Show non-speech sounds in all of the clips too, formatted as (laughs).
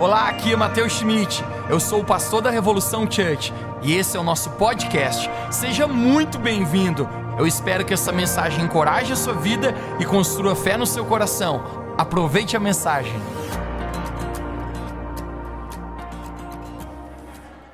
Olá, aqui é Matheus Schmidt. Eu sou o pastor da Revolução Church e esse é o nosso podcast. Seja muito bem-vindo. Eu espero que essa mensagem encoraje a sua vida e construa fé no seu coração. Aproveite a mensagem.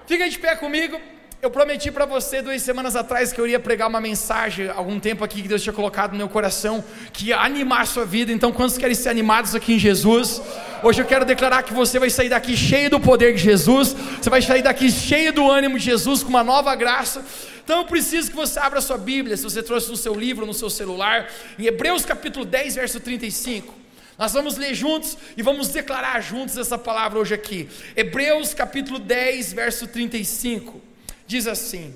Fica de pé comigo. Eu prometi para você duas semanas atrás que eu iria pregar uma mensagem, algum tempo aqui que Deus tinha colocado no meu coração, que ia animar a sua vida. Então, quantos querem ser animados aqui em Jesus? Hoje eu quero declarar que você vai sair daqui cheio do poder de Jesus, você vai sair daqui cheio do ânimo de Jesus, com uma nova graça. Então eu preciso que você abra a sua Bíblia, se você trouxe no seu livro, no seu celular, em Hebreus capítulo 10, verso 35. Nós vamos ler juntos e vamos declarar juntos essa palavra hoje aqui. Hebreus capítulo 10, verso 35 diz assim: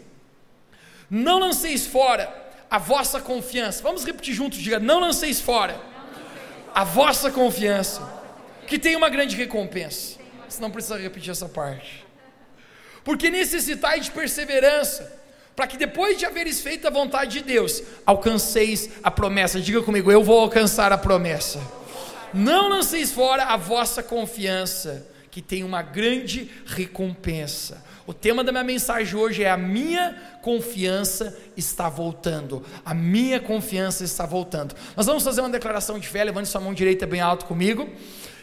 Não lanceis fora a vossa confiança. Vamos repetir juntos, diga: Não lanceis fora a vossa confiança, que tem uma grande recompensa. Você não precisa repetir essa parte. Porque necessitais de perseverança, para que depois de haveres feito a vontade de Deus, alcanceis a promessa. Diga comigo, eu vou alcançar a promessa. Não lanceis fora a vossa confiança, que tem uma grande recompensa. O tema da minha mensagem hoje é: a minha confiança está voltando. A minha confiança está voltando. Nós vamos fazer uma declaração de fé, levando sua mão direita bem alto comigo.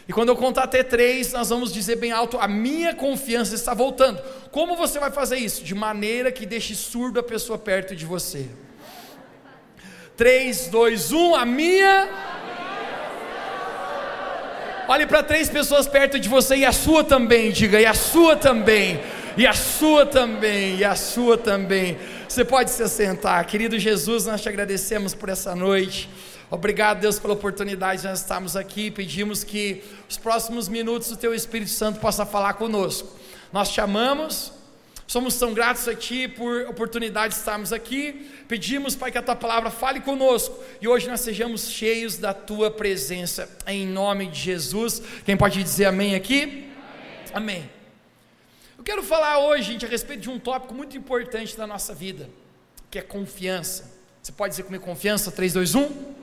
E quando eu contar até três, nós vamos dizer bem alto: a minha confiança está voltando. Como você vai fazer isso? De maneira que deixe surdo a pessoa perto de você. 3, 2, 1, a minha. Olhe para três pessoas perto de você e a sua também, diga, e a sua também e a sua também, e a sua também. Você pode se assentar, querido Jesus, nós te agradecemos por essa noite. Obrigado, Deus, pela oportunidade de nós estarmos aqui. Pedimos que os próximos minutos o Teu Espírito Santo possa falar conosco. Nós te amamos, somos tão gratos a Ti por oportunidade de estarmos aqui. Pedimos, Pai, que a Tua palavra fale conosco e hoje nós sejamos cheios da Tua presença, em nome de Jesus. Quem pode dizer amém aqui? Amém. amém. Eu quero falar hoje, gente, a respeito de um tópico muito importante da nossa vida, que é confiança. Você pode dizer comigo confiança? 3, 2, 1?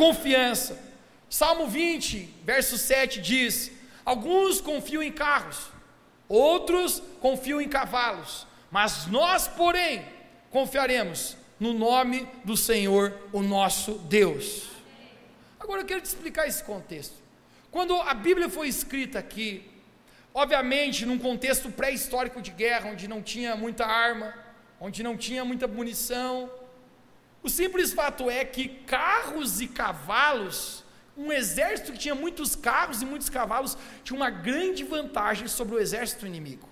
Confiança. Salmo 20, verso 7 diz: Alguns confiam em carros, outros confiam em cavalos, mas nós, porém, confiaremos no nome do Senhor, o nosso Deus. Agora eu quero te explicar esse contexto. Quando a Bíblia foi escrita aqui, Obviamente, num contexto pré-histórico de guerra, onde não tinha muita arma, onde não tinha muita munição, o simples fato é que carros e cavalos, um exército que tinha muitos carros e muitos cavalos, tinha uma grande vantagem sobre o exército inimigo.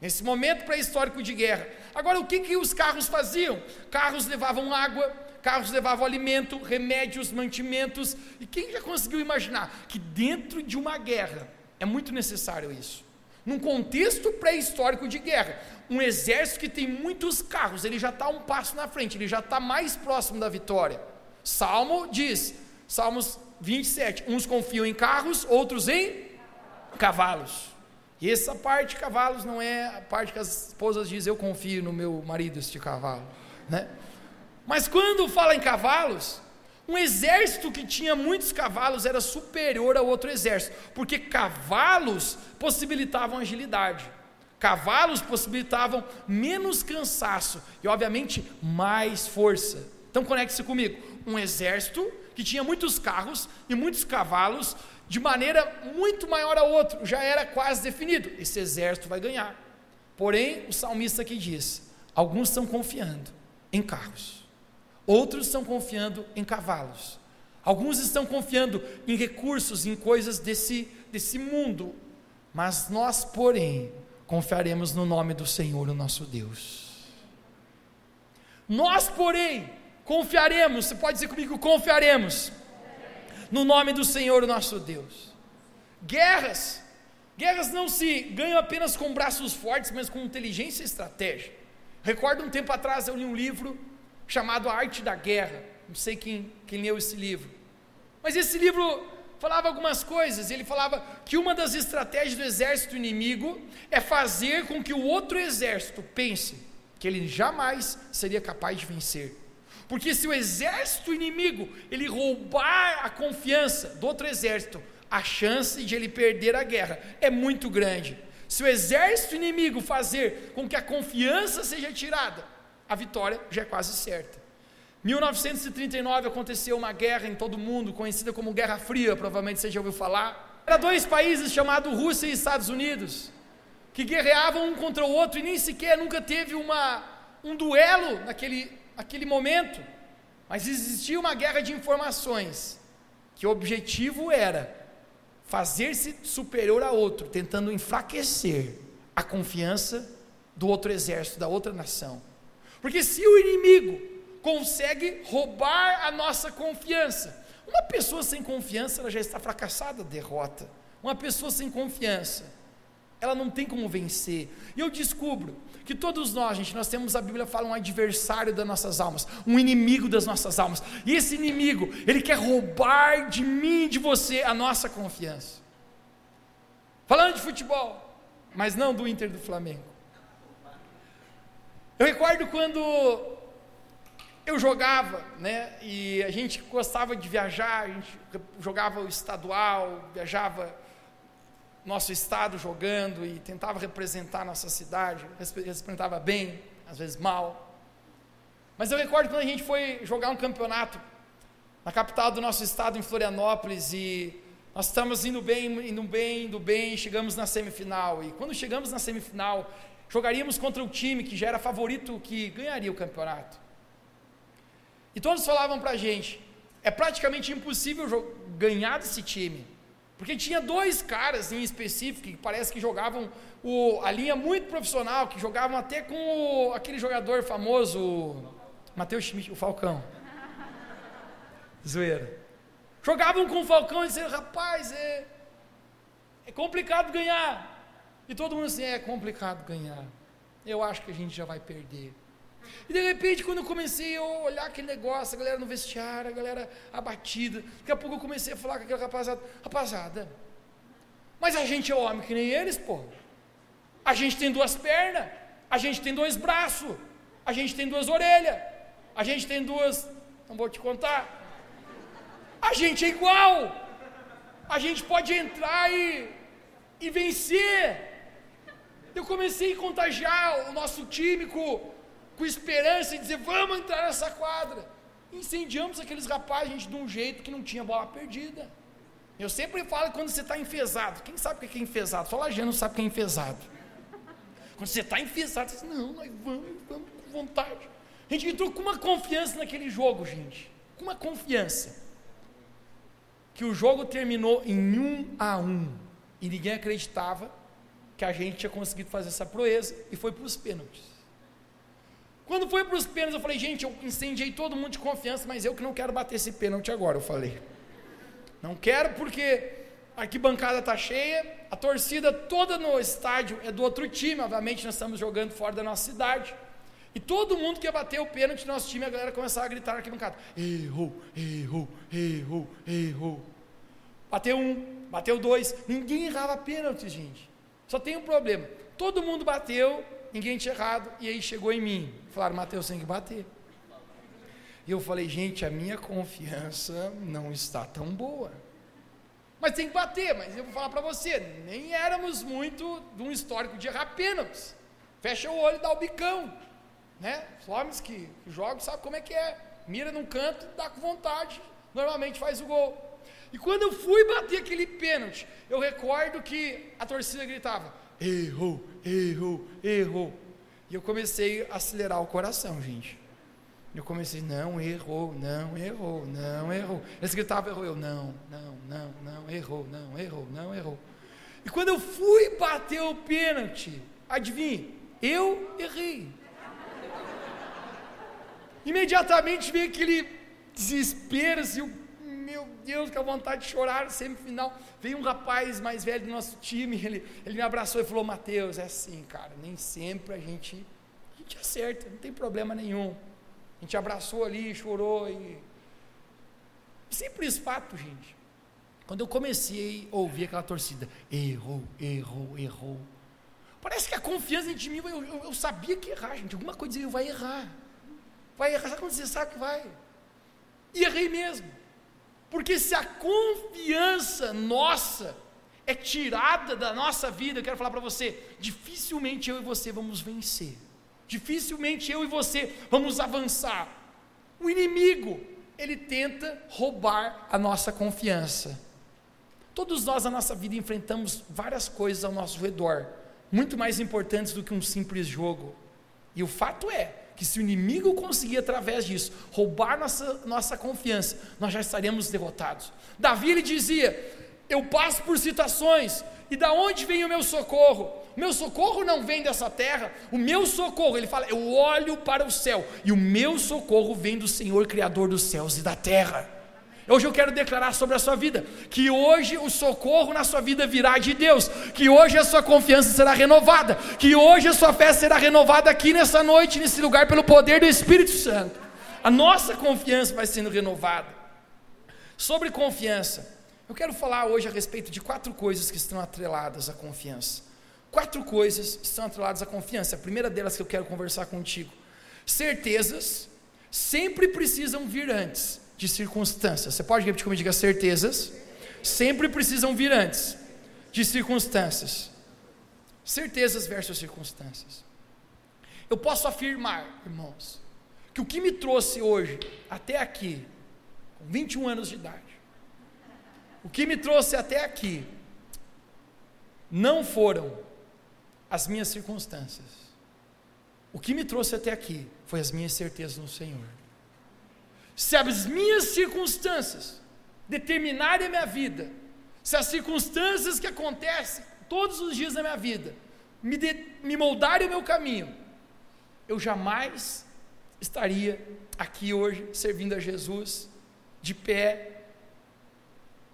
Nesse momento pré-histórico de guerra. Agora, o que, que os carros faziam? Carros levavam água, carros levavam alimento, remédios, mantimentos. E quem já conseguiu imaginar que dentro de uma guerra, é muito necessário isso. Num contexto pré-histórico de guerra, um exército que tem muitos carros, ele já está um passo na frente, ele já está mais próximo da vitória. Salmo diz, Salmos 27, uns confiam em carros, outros em cavalos. E essa parte de cavalos não é a parte que as esposas dizem, eu confio no meu marido este cavalo, né? Mas quando fala em cavalos, um exército que tinha muitos cavalos era superior ao outro exército, porque cavalos possibilitavam agilidade, cavalos possibilitavam menos cansaço e, obviamente, mais força. Então, conecte-se comigo: um exército que tinha muitos carros e muitos cavalos, de maneira muito maior ao outro, já era quase definido: esse exército vai ganhar. Porém, o salmista aqui diz: alguns estão confiando em carros Outros estão confiando em cavalos. Alguns estão confiando em recursos, em coisas desse, desse mundo. Mas nós, porém, confiaremos no nome do Senhor, o nosso Deus. Nós, porém, confiaremos, você pode dizer comigo, confiaremos no nome do Senhor, o nosso Deus. Guerras, guerras não se ganham apenas com braços fortes, mas com inteligência e estratégia. Recordo um tempo atrás eu li um livro chamado A Arte da Guerra. Não sei quem, quem leu esse livro. Mas esse livro falava algumas coisas. Ele falava que uma das estratégias do exército inimigo é fazer com que o outro exército pense que ele jamais seria capaz de vencer. Porque se o exército inimigo ele roubar a confiança do outro exército, a chance de ele perder a guerra é muito grande. Se o exército inimigo fazer com que a confiança seja tirada, a vitória já é quase certa. 1939 aconteceu uma guerra em todo o mundo, conhecida como Guerra Fria, provavelmente você já ouviu falar. Era dois países chamados Rússia e Estados Unidos, que guerreavam um contra o outro e nem sequer nunca teve uma, um duelo naquele, naquele momento. Mas existia uma guerra de informações, que o objetivo era fazer-se superior a outro, tentando enfraquecer a confiança do outro exército, da outra nação. Porque se o inimigo consegue roubar a nossa confiança. Uma pessoa sem confiança, ela já está fracassada, derrota. Uma pessoa sem confiança, ela não tem como vencer. E eu descubro que todos nós, gente, nós temos a Bíblia fala um adversário das nossas almas, um inimigo das nossas almas. E esse inimigo, ele quer roubar de mim, de você a nossa confiança. Falando de futebol, mas não do Inter do Flamengo. Eu recordo quando eu jogava, né? E a gente gostava de viajar, a gente jogava o estadual, viajava nosso estado jogando e tentava representar nossa cidade, representava bem, às vezes mal. Mas eu recordo quando a gente foi jogar um campeonato na capital do nosso estado, em Florianópolis, e nós estamos indo bem, indo bem, indo bem, chegamos na semifinal. E quando chegamos na semifinal, jogaríamos contra o time que já era favorito que ganharia o campeonato. E todos falavam para a gente: é praticamente impossível ganhar desse time. Porque tinha dois caras em específico que parece que jogavam o, a linha muito profissional, que jogavam até com o, aquele jogador famoso, Matheus Schmidt, o Falcão. Zoeira. Jogavam com o Falcão e diziam, rapaz, é, é complicado ganhar. E todo mundo assim, é complicado ganhar. Eu acho que a gente já vai perder. E de repente, quando eu comecei a olhar aquele negócio, a galera no vestiário, a galera abatida, daqui a pouco eu comecei a falar com aquela rapaziada, rapaziada, mas a gente é homem que nem eles, pô. A gente tem duas pernas, a gente tem dois braços, a gente tem duas orelhas, a gente tem duas, não vou te contar. A gente é igual. A gente pode entrar e, e vencer. Eu comecei a contagiar o nosso time com com esperança e dizer: vamos entrar nessa quadra. Incendiamos aqueles rapazes, gente, de um jeito que não tinha bola perdida. Eu sempre falo quando você está enfesado. Quem sabe o que é enfesado? Só Lajeano não sabe o que é enfesado. Quando você está enfesado, você diz: não, nós vamos, vamos com vontade. A gente entrou com uma confiança naquele jogo, gente. Com uma confiança. Que o jogo terminou em um a um. E ninguém acreditava que a gente tinha conseguido fazer essa proeza e foi para os pênaltis. Quando foi para os pênaltis, eu falei, gente, eu incendiei todo mundo de confiança, mas eu que não quero bater esse pênalti agora, eu falei. Não quero porque a arquibancada está cheia, a torcida toda no estádio é do outro time, obviamente nós estamos jogando fora da nossa cidade. E todo mundo que bater o pênalti no nosso time, a galera começava a gritar na arquibancada: errou, errou, errou, errou. Bateu um, bateu dois, ninguém errava pênalti, gente. Só tem um problema: todo mundo bateu, ninguém tinha errado, e aí chegou em mim. Falaram, Mateus, tem que bater. E eu falei, gente, a minha confiança não está tão boa. Mas tem que bater, mas eu vou falar para você, nem éramos muito de um histórico de errar pênaltis. Fecha o olho e dá o bicão. Né? Os homens que, jogam sabem como é que é. Mira num canto, dá com vontade, normalmente faz o gol. E quando eu fui bater aquele pênalti, eu recordo que a torcida gritava: errou, errou, errou. E eu comecei a acelerar o coração, gente. Eu comecei, não, errou, não, errou, não, errou. Eles gritavam, errou. Eu, não, não, não, não, errou, não, errou, não, errou. E quando eu fui bater o pênalti, adivinhe, eu errei. Imediatamente veio aquele desespero, assim, meu Deus, com a vontade de chorar, semifinal. Veio um rapaz mais velho do nosso time, ele, ele me abraçou e falou: Mateus, é assim, cara, nem sempre a gente, a gente acerta, não tem problema nenhum. A gente abraçou ali, chorou e. Simples fato, gente. Quando eu comecei a ouvir aquela torcida, errou, errou, errou. Parece que a confiança em mim, eu, eu, eu sabia que errar, gente. Alguma coisa dizia, vai errar. Vai errar, sabe quando você sabe que vai? E errei mesmo. Porque se a confiança nossa é tirada da nossa vida, eu quero falar para você, dificilmente eu e você vamos vencer. Dificilmente eu e você vamos avançar. O inimigo, ele tenta roubar a nossa confiança. Todos nós na nossa vida enfrentamos várias coisas ao nosso redor, muito mais importantes do que um simples jogo. E o fato é que se o inimigo conseguir através disso roubar nossa, nossa confiança, nós já estaremos derrotados. Davi ele dizia: eu passo por situações, e da onde vem o meu socorro? O meu socorro não vem dessa terra, o meu socorro, ele fala, eu olho para o céu, e o meu socorro vem do Senhor, Criador dos céus e da terra. Hoje eu quero declarar sobre a sua vida que hoje o socorro na sua vida virá de Deus, que hoje a sua confiança será renovada, que hoje a sua fé será renovada aqui nessa noite, nesse lugar, pelo poder do Espírito Santo. A nossa confiança vai sendo renovada. Sobre confiança, eu quero falar hoje a respeito de quatro coisas que estão atreladas à confiança. Quatro coisas estão atreladas à confiança. A primeira delas que eu quero conversar contigo. Certezas sempre precisam vir antes de circunstâncias. Você pode repetir comigo? Diga certezas. Sempre precisam vir antes de circunstâncias. Certezas versus circunstâncias. Eu posso afirmar, irmãos, que o que me trouxe hoje até aqui, com 21 anos de idade, o que me trouxe até aqui não foram as minhas circunstâncias. O que me trouxe até aqui foi as minhas certezas no Senhor. Se as minhas circunstâncias determinarem a minha vida, se as circunstâncias que acontecem todos os dias da minha vida me, de, me moldarem o meu caminho, eu jamais estaria aqui hoje servindo a Jesus, de pé,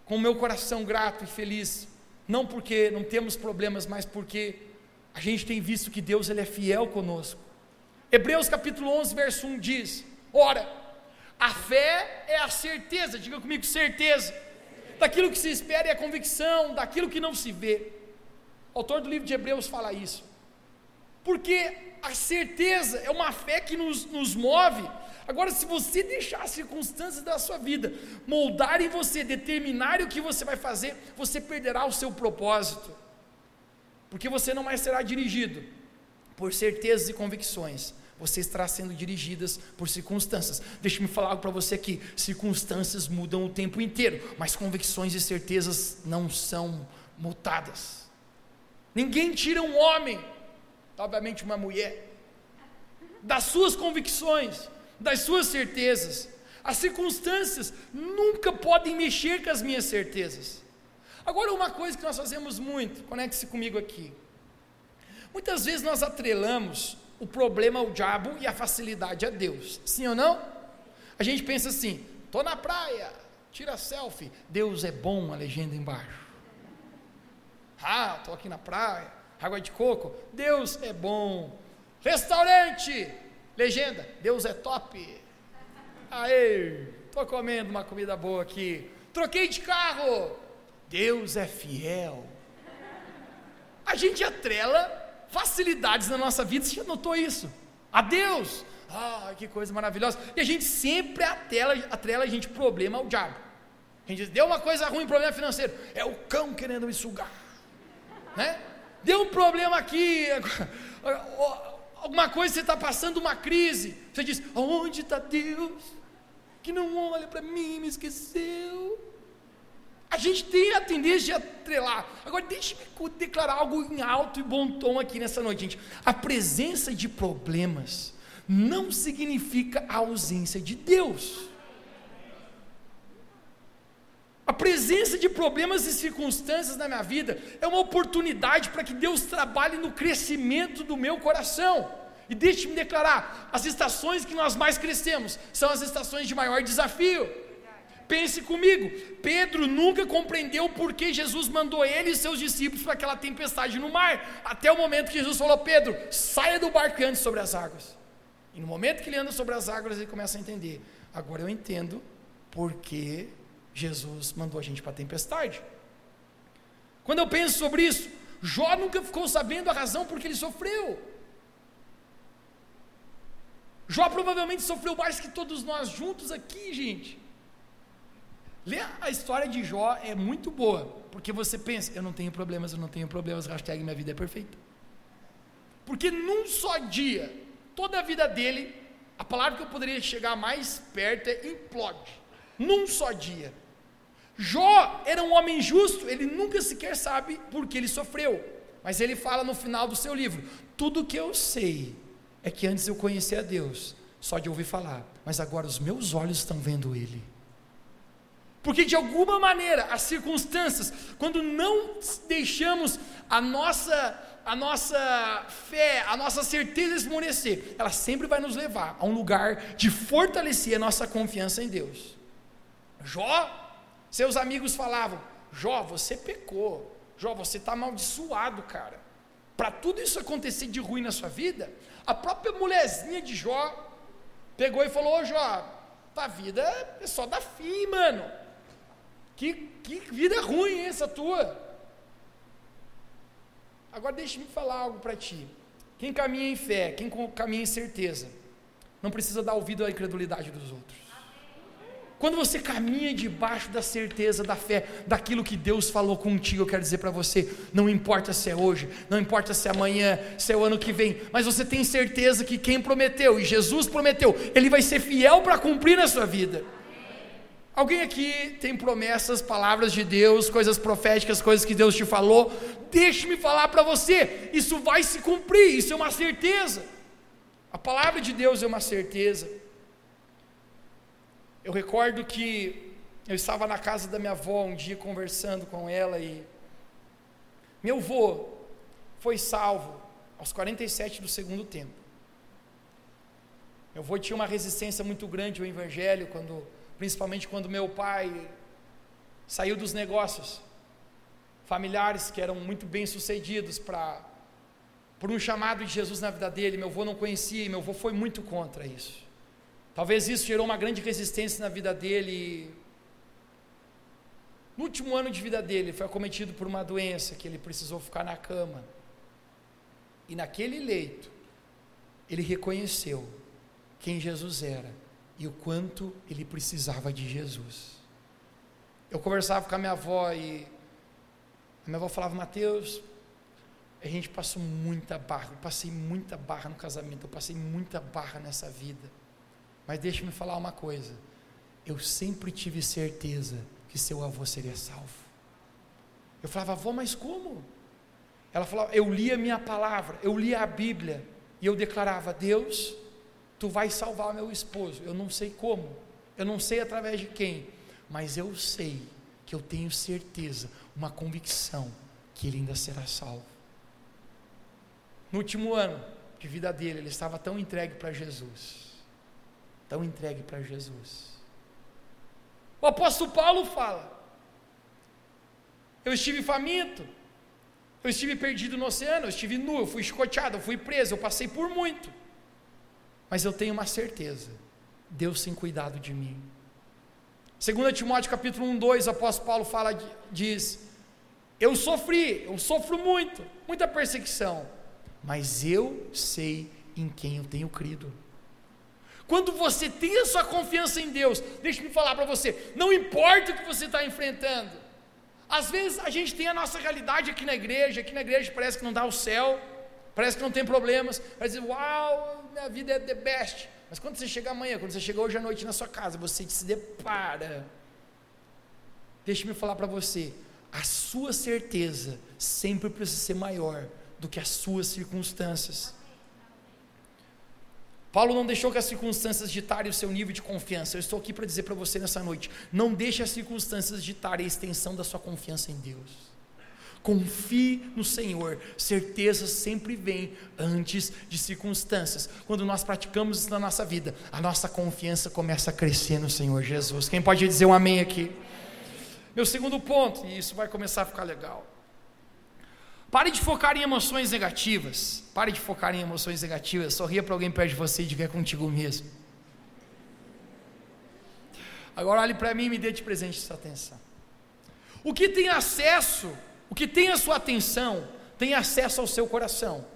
com o meu coração grato e feliz, não porque não temos problemas, mas porque a gente tem visto que Deus ele é fiel conosco. Hebreus capítulo 11, verso 1 diz: Ora, a fé é a certeza, diga comigo, certeza, daquilo que se espera e a convicção daquilo que não se vê. O autor do livro de Hebreus fala isso, porque a certeza é uma fé que nos, nos move. Agora, se você deixar as circunstâncias da sua vida moldarem você, determinarem o que você vai fazer, você perderá o seu propósito, porque você não mais será dirigido por certezas e convicções, você estará sendo dirigidas por circunstâncias. Deixa-me falar algo para você aqui: circunstâncias mudam o tempo inteiro, mas convicções e certezas não são mutadas. Ninguém tira um homem, obviamente uma mulher, das suas convicções das suas certezas. As circunstâncias nunca podem mexer com as minhas certezas. Agora, uma coisa que nós fazemos muito, conecte-se comigo aqui. Muitas vezes nós atrelamos o problema ao diabo e a facilidade a Deus. Sim ou não? A gente pensa assim: estou na praia, tira selfie, Deus é bom, a legenda embaixo. Ah, estou aqui na praia, água de coco, Deus é bom. Restaurante, Legenda: Deus é top. Aê, estou comendo uma comida boa aqui. Troquei de carro. Deus é fiel. A gente atrela facilidades na nossa vida. Você já notou isso? A Deus. Ah, que coisa maravilhosa. E a gente sempre atrela, atrela a gente problema ao diabo. A gente diz, deu uma coisa ruim, problema financeiro. É o cão querendo me sugar. Né? Deu um problema aqui (laughs) alguma coisa, você está passando uma crise, você diz: Onde está Deus? Que não olha para mim, me esqueceu. A gente tem a tendência de atrelar. Agora, deixe-me declarar algo em alto e bom tom aqui nessa noite, gente. A presença de problemas não significa a ausência de Deus. A presença de problemas e circunstâncias na minha vida é uma oportunidade para que Deus trabalhe no crescimento do meu coração. E deixe-me declarar: as estações que nós mais crescemos são as estações de maior desafio. Pense comigo, Pedro nunca compreendeu por que Jesus mandou ele e seus discípulos para aquela tempestade no mar, até o momento que Jesus falou: Pedro, saia do barco e ande sobre as águas. E no momento que ele anda sobre as águas, ele começa a entender: agora eu entendo por que Jesus mandou a gente para a tempestade. Quando eu penso sobre isso, Jó nunca ficou sabendo a razão por que ele sofreu. Jó provavelmente sofreu mais que todos nós juntos aqui, gente. Ler a história de Jó é muito boa, porque você pensa, eu não tenho problemas, eu não tenho problemas, hashtag minha vida é perfeita. Porque num só dia, toda a vida dele, a palavra que eu poderia chegar mais perto é implode. Num só dia. Jó era um homem justo, ele nunca sequer sabe por que ele sofreu. Mas ele fala no final do seu livro: Tudo que eu sei é que antes eu conhecia Deus, só de ouvir falar, mas agora os meus olhos estão vendo Ele. Porque de alguma maneira as circunstâncias, quando não deixamos a nossa a nossa fé, a nossa certeza esmorecer, ela sempre vai nos levar a um lugar de fortalecer a nossa confiança em Deus. Jó, seus amigos falavam: Jó, você pecou. Jó, você está amaldiçoado, cara. Para tudo isso acontecer de ruim na sua vida, a própria mulherzinha de Jó pegou e falou: Jó, tua vida é só da fim, mano. Que, que vida ruim essa tua. Agora deixe-me falar algo para ti. Quem caminha em fé, quem caminha em certeza, não precisa dar ouvido à incredulidade dos outros. Quando você caminha debaixo da certeza da fé, daquilo que Deus falou contigo, eu quero dizer para você: não importa se é hoje, não importa se é amanhã, se é o ano que vem, mas você tem certeza que quem prometeu, e Jesus prometeu, Ele vai ser fiel para cumprir na sua vida. Alguém aqui tem promessas, palavras de Deus, coisas proféticas, coisas que Deus te falou? Deixe-me falar para você, isso vai se cumprir, isso é uma certeza. A palavra de Deus é uma certeza. Eu recordo que eu estava na casa da minha avó um dia conversando com ela e meu avô foi salvo aos 47 do segundo tempo. Meu avô tinha uma resistência muito grande ao evangelho quando principalmente quando meu pai saiu dos negócios familiares que eram muito bem sucedidos para por um chamado de Jesus na vida dele, meu avô não conhecia e meu avô foi muito contra isso. Talvez isso gerou uma grande resistência na vida dele. No último ano de vida dele, foi acometido por uma doença que ele precisou ficar na cama. E naquele leito, ele reconheceu quem Jesus era e o quanto ele precisava de Jesus. Eu conversava com a minha avó e a minha avó falava: Mateus, a gente passou muita barra, eu passei muita barra no casamento, eu passei muita barra nessa vida. Mas deixa-me falar uma coisa: eu sempre tive certeza que seu avô seria salvo. Eu falava, avó, mas como? Ela falava, eu lia a minha palavra, eu lia a Bíblia, e eu declarava: Deus, tu vais salvar meu esposo. Eu não sei como, eu não sei através de quem, mas eu sei que eu tenho certeza, uma convicção que ele ainda será salvo. No último ano de vida dele, ele estava tão entregue para Jesus tão entregue para Jesus. O apóstolo Paulo fala: Eu estive faminto, eu estive perdido no oceano, eu estive nu, eu fui escoteado, eu fui preso, eu passei por muito. Mas eu tenho uma certeza: Deus tem cuidado de mim. 2 Timóteo capítulo 1, 2, o apóstolo Paulo fala, diz: Eu sofri, eu sofro muito, muita perseguição, mas eu sei em quem eu tenho crido. Quando você tem a sua confiança em Deus, deixe-me falar para você, não importa o que você está enfrentando. Às vezes a gente tem a nossa realidade aqui na igreja, aqui na igreja parece que não dá o céu, parece que não tem problemas, dizer, uau, minha vida é the best. Mas quando você chega amanhã, quando você chega hoje à noite na sua casa, você se depara. Deixe-me falar para você, a sua certeza sempre precisa ser maior do que as suas circunstâncias. Paulo não deixou que as circunstâncias ditarem o seu nível de confiança. Eu estou aqui para dizer para você nessa noite: não deixe as circunstâncias ditarem a extensão da sua confiança em Deus. Confie no Senhor, certeza sempre vem antes de circunstâncias. Quando nós praticamos isso na nossa vida, a nossa confiança começa a crescer no Senhor Jesus. Quem pode dizer um amém aqui? Meu segundo ponto, e isso vai começar a ficar legal. Pare de focar em emoções negativas. Pare de focar em emoções negativas. Sorria para alguém perto de você e diga é contigo mesmo. Agora olhe para mim e me dê de presente sua atenção. O que tem acesso, o que tem a sua atenção, tem acesso ao seu coração.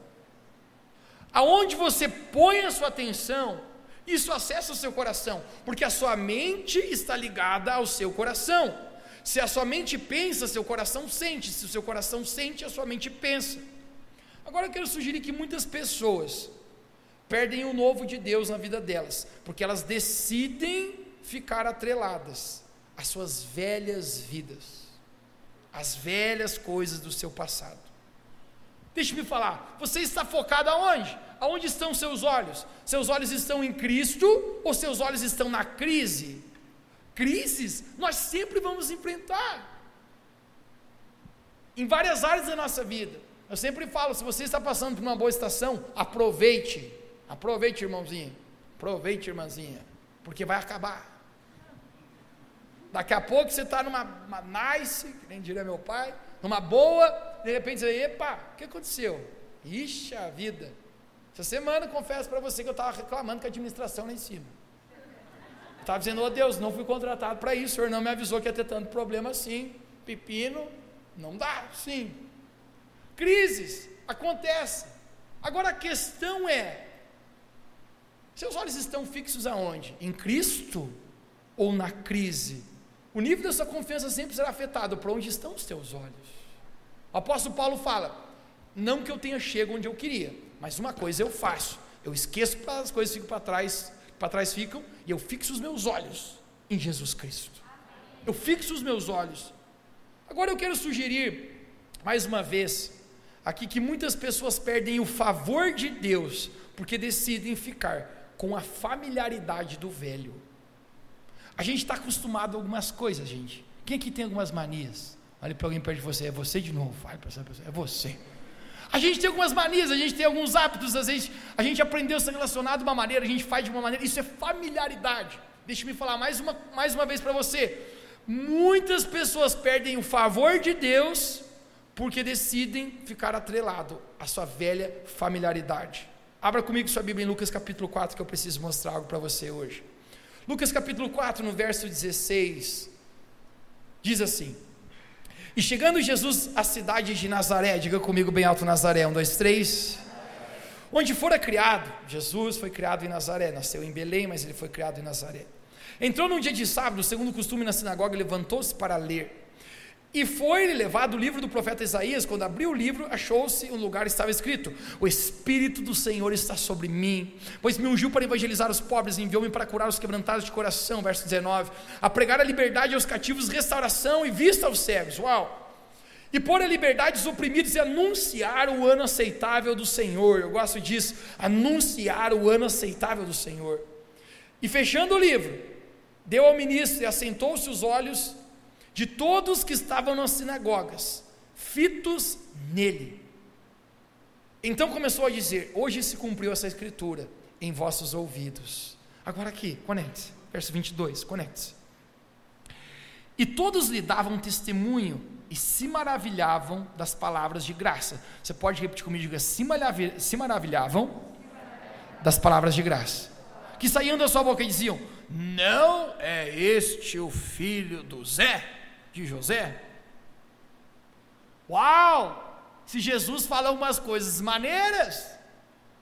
Aonde você põe a sua atenção, Isso acessa o seu coração, porque a sua mente está ligada ao seu coração. Se a sua mente pensa, seu coração sente. Se o seu coração sente, a sua mente pensa. Agora eu quero sugerir que muitas pessoas perdem o novo de Deus na vida delas, porque elas decidem ficar atreladas às suas velhas vidas, às velhas coisas do seu passado. Deixe-me falar, você está focado aonde? Aonde estão seus olhos? Seus olhos estão em Cristo ou seus olhos estão na crise? Crises nós sempre vamos enfrentar. Em várias áreas da nossa vida. Eu sempre falo, se você está passando por uma boa estação, aproveite. Aproveite, irmãozinho. Aproveite, irmãzinha. Porque vai acabar. Daqui a pouco você está numa nice, que nem diria meu pai, numa boa, de repente você, epa, o que aconteceu? Ixi, a vida. Essa semana, confesso para você que eu estava reclamando com a administração lá em cima. Estava dizendo, oh Deus, não fui contratado para isso, o senhor não me avisou que ia ter tanto problema assim. Pepino, não dá, sim. Crises, acontece. Agora a questão é: seus olhos estão fixos aonde? Em Cristo ou na crise? O nível da sua confiança sempre será afetado por onde estão os teus olhos. O apóstolo Paulo fala: não que eu tenha chego onde eu queria, mas uma coisa eu faço. Eu esqueço para as coisas ficam para trás, para trás ficam, e eu fixo os meus olhos em Jesus Cristo. Eu fixo os meus olhos. Agora eu quero sugerir, mais uma vez, aqui que muitas pessoas perdem o favor de Deus porque decidem ficar com a familiaridade do velho. A gente está acostumado a algumas coisas, gente. Quem aqui tem algumas manias? Olhe para alguém perto de você, é você de novo. Fale para essa pessoa, é você. A gente tem algumas manias, a gente tem alguns hábitos, às vezes a gente aprendeu a se relacionar de uma maneira, a gente faz de uma maneira, isso é familiaridade. Deixa-me falar mais uma, mais uma vez para você. Muitas pessoas perdem o favor de Deus porque decidem ficar atrelado à sua velha familiaridade. Abra comigo sua Bíblia em Lucas capítulo 4, que eu preciso mostrar algo para você hoje. Lucas capítulo 4, no verso 16, diz assim: E chegando Jesus à cidade de Nazaré, diga comigo bem alto Nazaré, um, dois, três. Onde fora criado, Jesus foi criado em Nazaré, nasceu em Belém, mas ele foi criado em Nazaré. Entrou num dia de sábado, segundo o costume na sinagoga, levantou-se para ler. E foi levado o livro do profeta Isaías. Quando abriu o livro, achou-se um lugar estava escrito: O Espírito do Senhor está sobre mim, pois me ungiu para evangelizar os pobres, enviou-me para curar os quebrantados de coração. Verso 19: A pregar a liberdade aos cativos, restauração e vista aos cegos. Uau! E pôr a liberdade os oprimidos e anunciar o ano aceitável do Senhor. Eu gosto disso, anunciar o ano aceitável do Senhor. E fechando o livro, deu ao ministro e assentou-se os olhos de todos que estavam nas sinagogas, fitos nele. Então começou a dizer: Hoje se cumpriu essa escritura em vossos ouvidos. Agora aqui, conecte-se, verso 22, conecte-se. E todos lhe davam testemunho e se maravilhavam das palavras de graça. Você pode repetir comigo, diga, se, se maravilhavam das palavras de graça. Que saíam da sua boca e diziam: Não é este o filho do Zé? De José? Uau! Se Jesus fala umas coisas maneiras,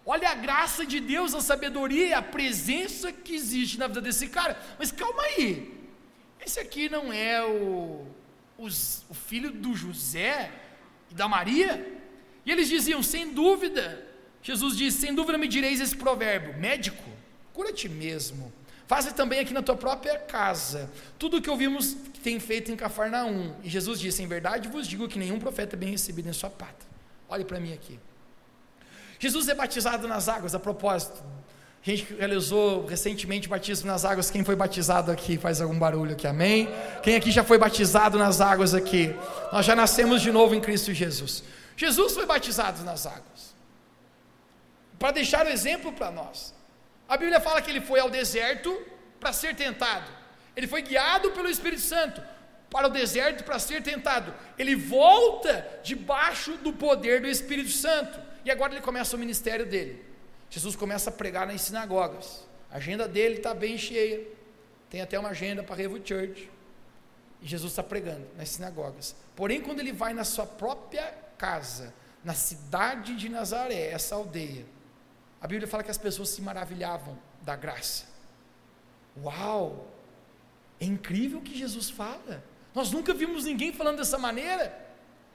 olha a graça de Deus, a sabedoria a presença que existe na vida desse cara. Mas calma aí, esse aqui não é o, os, o filho do José e da Maria? E eles diziam, sem dúvida, Jesus disse: sem dúvida me direis esse provérbio, médico, cura-te mesmo. Faça também aqui na tua própria casa. Tudo o que ouvimos que tem feito em Cafarnaum. E Jesus disse: Em verdade vos digo que nenhum profeta é bem recebido em sua pátria. Olhe para mim aqui. Jesus é batizado nas águas, a propósito. A gente realizou recentemente batismo nas águas. Quem foi batizado aqui faz algum barulho aqui, amém? Quem aqui já foi batizado nas águas aqui? Nós já nascemos de novo em Cristo Jesus. Jesus foi batizado nas águas para deixar o exemplo para nós. A Bíblia fala que ele foi ao deserto para ser tentado. Ele foi guiado pelo Espírito Santo para o deserto para ser tentado. Ele volta debaixo do poder do Espírito Santo. E agora ele começa o ministério dele. Jesus começa a pregar nas sinagogas. A agenda dele está bem cheia. Tem até uma agenda para Revo Church. E Jesus está pregando nas sinagogas. Porém, quando ele vai na sua própria casa, na cidade de Nazaré, essa aldeia, a Bíblia fala que as pessoas se maravilhavam da graça. Uau! É incrível o que Jesus fala. Nós nunca vimos ninguém falando dessa maneira.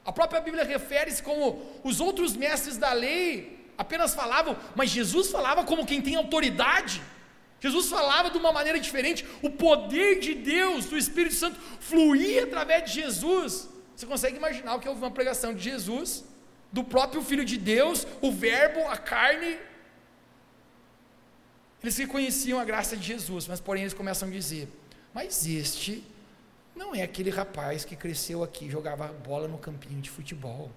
A própria Bíblia refere-se como os outros mestres da lei apenas falavam, mas Jesus falava como quem tem autoridade. Jesus falava de uma maneira diferente. O poder de Deus, do Espírito Santo, fluía através de Jesus. Você consegue imaginar o que houve uma pregação de Jesus, do próprio Filho de Deus, o Verbo, a carne. Eles reconheciam a graça de Jesus, mas porém eles começam a dizer: Mas este não é aquele rapaz que cresceu aqui, jogava bola no campinho de futebol.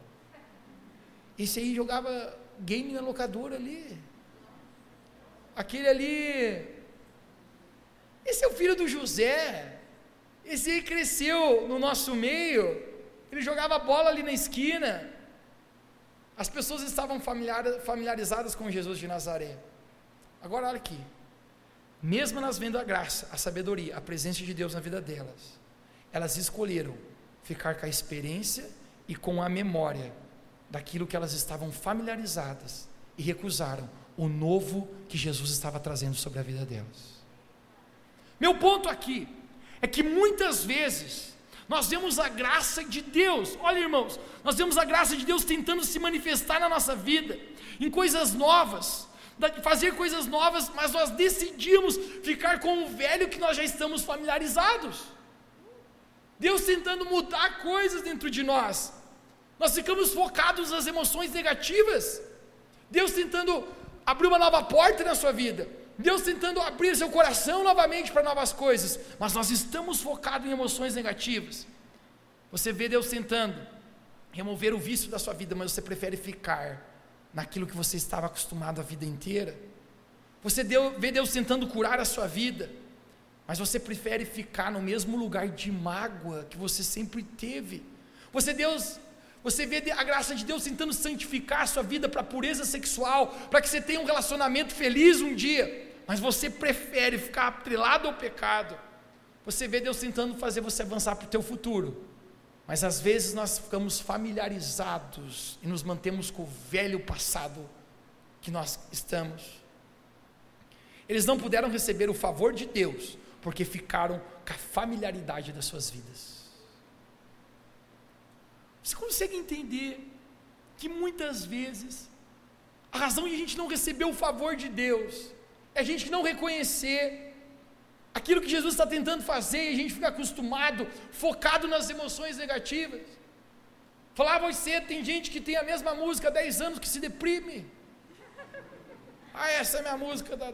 Esse aí jogava game na locadora ali. Aquele ali. Esse é o filho do José. Esse aí cresceu no nosso meio. Ele jogava bola ali na esquina. As pessoas estavam familiarizadas com Jesus de Nazaré. Agora olha aqui. Mesmo elas vendo a graça, a sabedoria, a presença de Deus na vida delas, elas escolheram ficar com a experiência e com a memória daquilo que elas estavam familiarizadas e recusaram o novo que Jesus estava trazendo sobre a vida delas. Meu ponto aqui é que muitas vezes nós vemos a graça de Deus, olha irmãos, nós vemos a graça de Deus tentando se manifestar na nossa vida, em coisas novas, fazer coisas novas, mas nós decidimos ficar com o velho que nós já estamos familiarizados. Deus tentando mudar coisas dentro de nós. Nós ficamos focados nas emoções negativas. Deus tentando abrir uma nova porta na sua vida. Deus tentando abrir seu coração novamente para novas coisas. Mas nós estamos focados em emoções negativas. Você vê Deus tentando remover o vício da sua vida, mas você prefere ficar naquilo que você estava acostumado a vida inteira. Você vê Deus tentando curar a sua vida mas você prefere ficar no mesmo lugar de mágoa que você sempre teve. Você Deus, você vê a graça de Deus tentando santificar a sua vida para pureza sexual, para que você tenha um relacionamento feliz um dia, mas você prefere ficar atrelado ao pecado. Você vê Deus tentando fazer você avançar para o teu futuro. Mas às vezes nós ficamos familiarizados e nos mantemos com o velho passado que nós estamos. Eles não puderam receber o favor de Deus, porque ficaram com a familiaridade das suas vidas. Você consegue entender que muitas vezes a razão de a gente não receber o favor de Deus é a gente não reconhecer aquilo que Jesus está tentando fazer e a gente fica acostumado, focado nas emoções negativas. Falava você, tem gente que tem a mesma música há 10 anos que se deprime. Ah, essa é a minha música da,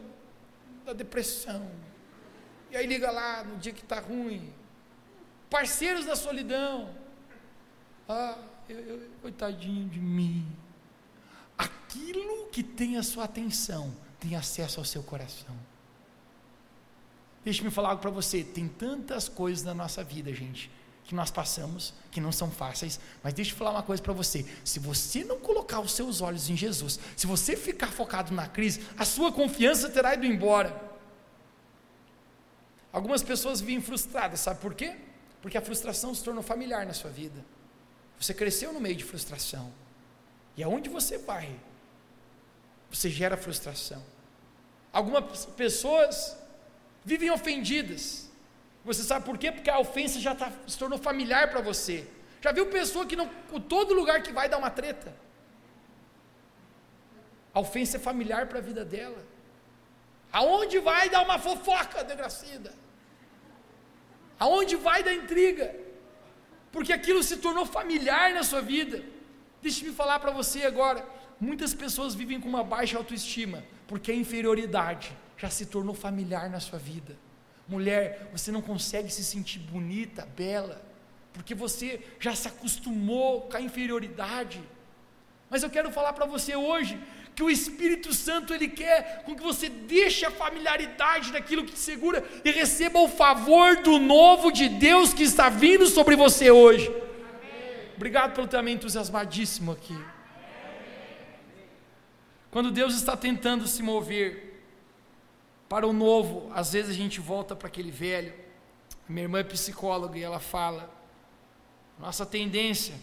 da depressão. E aí liga lá no dia que está ruim. Parceiros da solidão. Ah, eu, eu, coitadinho de mim. Aquilo que tem a sua atenção tem acesso ao seu coração. Deixa-me falar algo para você. Tem tantas coisas na nossa vida, gente, que nós passamos, que não são fáceis, mas deixa eu falar uma coisa para você: se você não colocar os seus olhos em Jesus, se você ficar focado na crise, a sua confiança terá ido embora. Algumas pessoas vivem frustradas, sabe por quê? Porque a frustração se tornou familiar na sua vida. Você cresceu no meio de frustração. E aonde você vai, você gera frustração. Algumas pessoas vivem ofendidas. Você sabe por quê? Porque a ofensa já tá, se tornou familiar para você. Já viu pessoa que não, todo lugar que vai dá uma treta? A ofensa é familiar para a vida dela. Aonde vai dar uma fofoca, desgracida? Aonde vai da intriga? Porque aquilo se tornou familiar na sua vida. Deixe-me falar para você agora. Muitas pessoas vivem com uma baixa autoestima, porque a inferioridade já se tornou familiar na sua vida. Mulher, você não consegue se sentir bonita, bela, porque você já se acostumou com a inferioridade. Mas eu quero falar para você hoje que o Espírito Santo ele quer com que você deixe a familiaridade daquilo que te segura e receba o favor do novo de Deus que está vindo sobre você hoje. Amém. Obrigado pelo também entusiasmadíssimo aqui. Quando Deus está tentando se mover para o novo, às vezes a gente volta para aquele velho. Minha irmã é psicóloga e ela fala: nossa tendência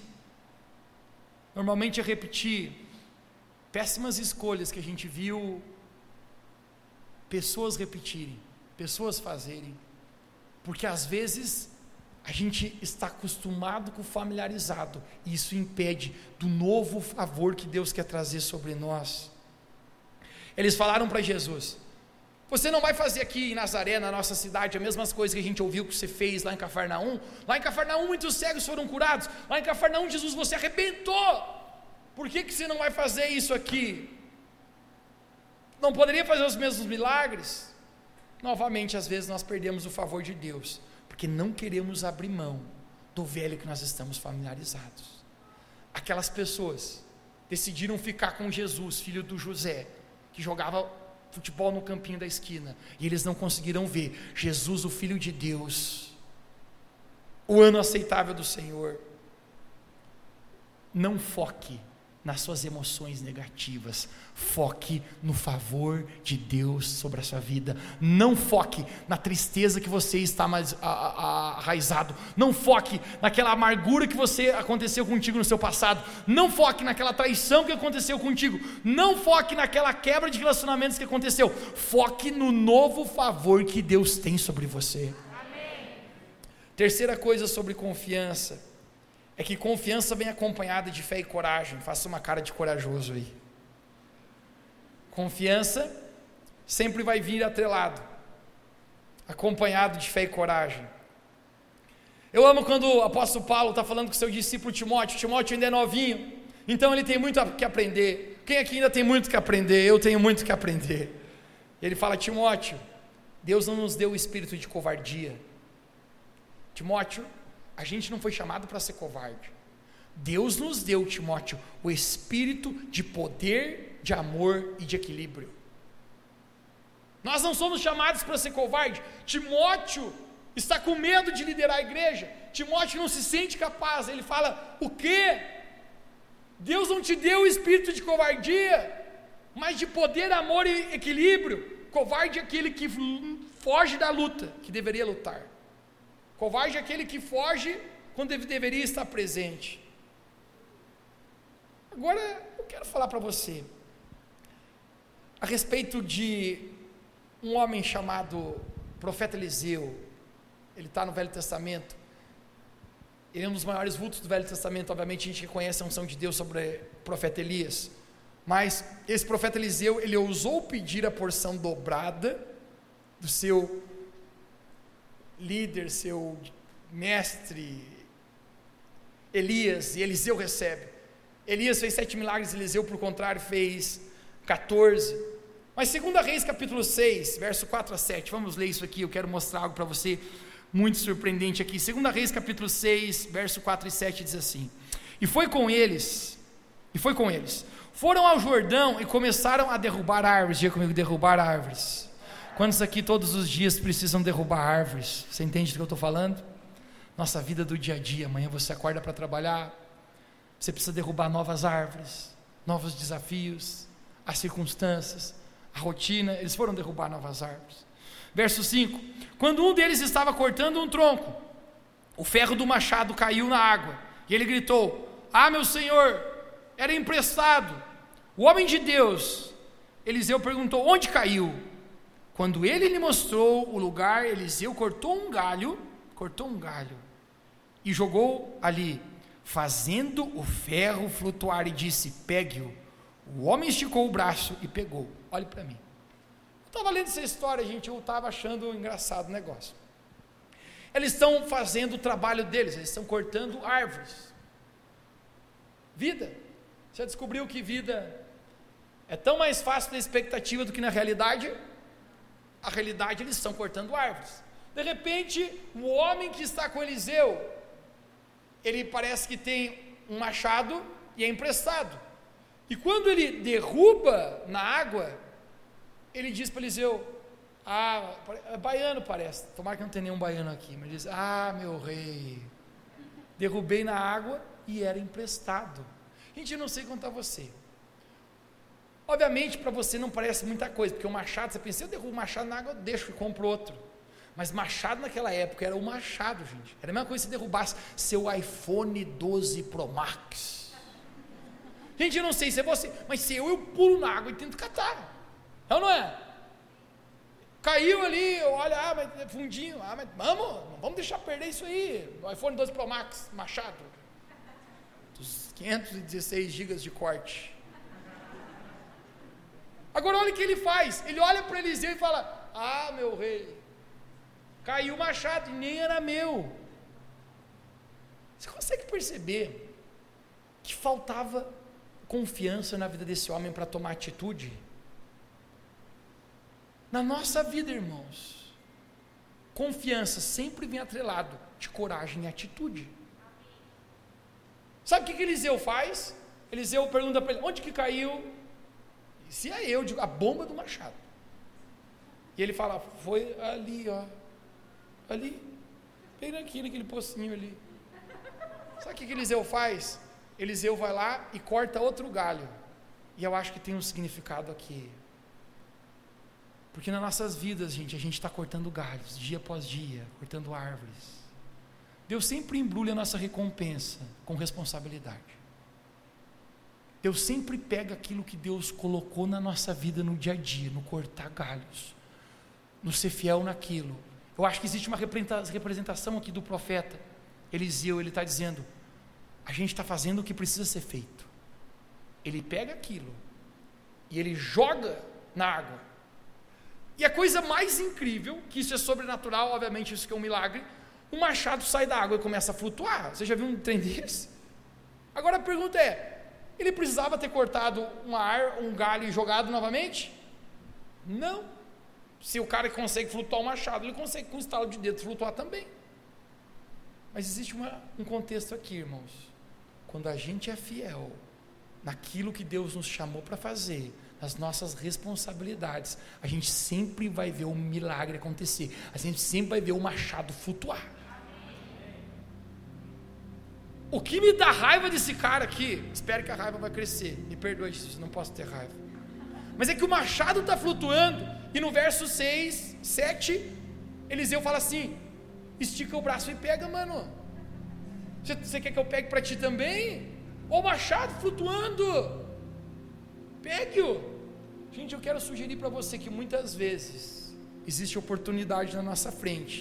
normalmente é repetir péssimas escolhas que a gente viu pessoas repetirem, pessoas fazerem, porque às vezes a gente está acostumado com o familiarizado, e isso impede do novo favor que Deus quer trazer sobre nós. Eles falaram para Jesus: Você não vai fazer aqui em Nazaré, na nossa cidade, as mesmas coisas que a gente ouviu que você fez lá em Cafarnaum? Lá em Cafarnaum muitos cegos foram curados. Lá em Cafarnaum, Jesus, você arrebentou. Por que, que você não vai fazer isso aqui? Não poderia fazer os mesmos milagres? Novamente, às vezes nós perdemos o favor de Deus, porque não queremos abrir mão do velho que nós estamos familiarizados. Aquelas pessoas decidiram ficar com Jesus, filho do José, que jogava futebol no campinho da esquina, e eles não conseguiram ver Jesus, o Filho de Deus, o ano aceitável do Senhor. Não foque nas suas emoções negativas. Foque no favor de Deus sobre a sua vida. Não foque na tristeza que você está mais arraizado. Não foque naquela amargura que você aconteceu contigo no seu passado. Não foque naquela traição que aconteceu contigo. Não foque naquela quebra de relacionamentos que aconteceu. Foque no novo favor que Deus tem sobre você. Amém. Terceira coisa sobre confiança é que confiança vem acompanhada de fé e coragem. Faça uma cara de corajoso aí. Confiança sempre vai vir atrelado, acompanhado de fé e coragem. Eu amo quando o apóstolo Paulo está falando com seu discípulo Timóteo. Timóteo ainda é novinho, então ele tem muito que aprender. Quem aqui ainda tem muito que aprender? Eu tenho muito que aprender. Ele fala: Timóteo, Deus não nos deu o espírito de covardia. Timóteo, a gente não foi chamado para ser covarde. Deus nos deu, Timóteo, o espírito de poder, de amor e de equilíbrio. Nós não somos chamados para ser covarde. Timóteo está com medo de liderar a igreja. Timóteo não se sente capaz. Ele fala: O quê? Deus não te deu o espírito de covardia, mas de poder, amor e equilíbrio. Covarde é aquele que foge da luta, que deveria lutar. Covarde é aquele que foge quando deveria estar presente. Agora, eu quero falar para você a respeito de um homem chamado profeta Eliseu. Ele está no Velho Testamento. Ele é um dos maiores vultos do Velho Testamento. Obviamente, a gente conhece a unção de Deus sobre o profeta Elias. Mas esse profeta Eliseu, ele ousou pedir a porção dobrada do seu líder, seu mestre, Elias, e Eliseu recebe. Elias fez sete milagres, Eliseu, por contrário, fez 14. Mas segunda Reis, capítulo 6, verso 4 a 7, vamos ler isso aqui, eu quero mostrar algo para você muito surpreendente aqui. Segunda Reis, capítulo 6, verso 4 e 7 diz assim: E foi com eles, e foi com eles, foram ao Jordão e começaram a derrubar árvores, diga comigo, derrubar árvores. Quantos aqui todos os dias precisam derrubar árvores? Você entende do que eu estou falando? Nossa vida do dia a dia, amanhã você acorda para trabalhar, você precisa derrubar novas árvores, novos desafios, as circunstâncias, a rotina, eles foram derrubar novas árvores. Verso 5: Quando um deles estava cortando um tronco, o ferro do machado caiu na água, e ele gritou: Ah, meu senhor, era emprestado. O homem de Deus, Eliseu perguntou: Onde caiu? Quando ele lhe mostrou o lugar, Eliseu cortou um galho, cortou um galho e jogou ali, fazendo o ferro flutuar e disse: Pegue-o. O homem esticou o braço e pegou. Olhe para mim. Eu estava lendo essa história, gente, eu estava achando engraçado o negócio. Eles estão fazendo o trabalho deles, eles estão cortando árvores. Vida. Você descobriu que vida é tão mais fácil na expectativa do que na realidade? A realidade eles estão cortando árvores. De repente, o homem que está com Eliseu, ele parece que tem um machado e é emprestado. E quando ele derruba na água, ele diz para Eliseu: Ah, é baiano parece, tomara que não tenha nenhum baiano aqui, mas diz: Ah, meu rei, derrubei na água e era emprestado. Gente, eu não sei contar você. Obviamente, para você não parece muita coisa, porque o machado, você pensa, eu derrubo o machado na água, eu deixo e compro outro. Mas machado naquela época era o machado, gente. Era a mesma coisa se derrubasse seu iPhone 12 Pro Max. Gente, eu não sei se é você, mas se eu, eu pulo na água e tento catar. É ou não é? Caiu ali, olha, ah, mas é fundinho, ah, mas vamos, vamos deixar perder isso aí. O iPhone 12 Pro Max, Machado. Dos 516 GB de corte. Agora olha o que ele faz. Ele olha para Eliseu e fala: Ah, meu rei, caiu o machado e nem era meu. Você consegue perceber que faltava confiança na vida desse homem para tomar atitude? Na nossa vida, irmãos, confiança sempre vem atrelado de coragem e atitude. Sabe o que, que Eliseu faz? Eliseu pergunta para ele: onde que caiu? Se é eu, digo, a bomba do machado. E ele fala: foi ali, ó. Ali. Bem aqui, naquele pocinho ali. Sabe o que, que Eliseu faz? Eliseu vai lá e corta outro galho. E eu acho que tem um significado aqui. Porque nas nossas vidas, gente, a gente está cortando galhos, dia após dia, cortando árvores. Deus sempre embrulha a nossa recompensa com responsabilidade. Deus sempre pega aquilo que Deus colocou na nossa vida no dia a dia, no cortar galhos, no ser fiel naquilo. Eu acho que existe uma representação aqui do profeta Eliseu, ele está dizendo: a gente está fazendo o que precisa ser feito. Ele pega aquilo e ele joga na água. E a coisa mais incrível, que isso é sobrenatural, obviamente isso que é um milagre, o machado sai da água e começa a flutuar. Você já viu um trem desse? Agora a pergunta é: ele precisava ter cortado um ar, um galho e jogado novamente? Não. Se o cara consegue flutuar o machado, ele consegue com o estalo de dedo flutuar também. Mas existe uma, um contexto aqui, irmãos. Quando a gente é fiel naquilo que Deus nos chamou para fazer, nas nossas responsabilidades, a gente sempre vai ver o milagre acontecer. A gente sempre vai ver o machado flutuar. O que me dá raiva desse cara aqui, espero que a raiva vai crescer. Me perdoe se não posso ter raiva. Mas é que o machado está flutuando, e no verso 6, 7, Eliseu fala assim: estica o braço e pega, mano. Você, quer que eu pegue para ti também? Olha o machado flutuando. Pegue-o. Gente, eu quero sugerir para você que muitas vezes existe oportunidade na nossa frente.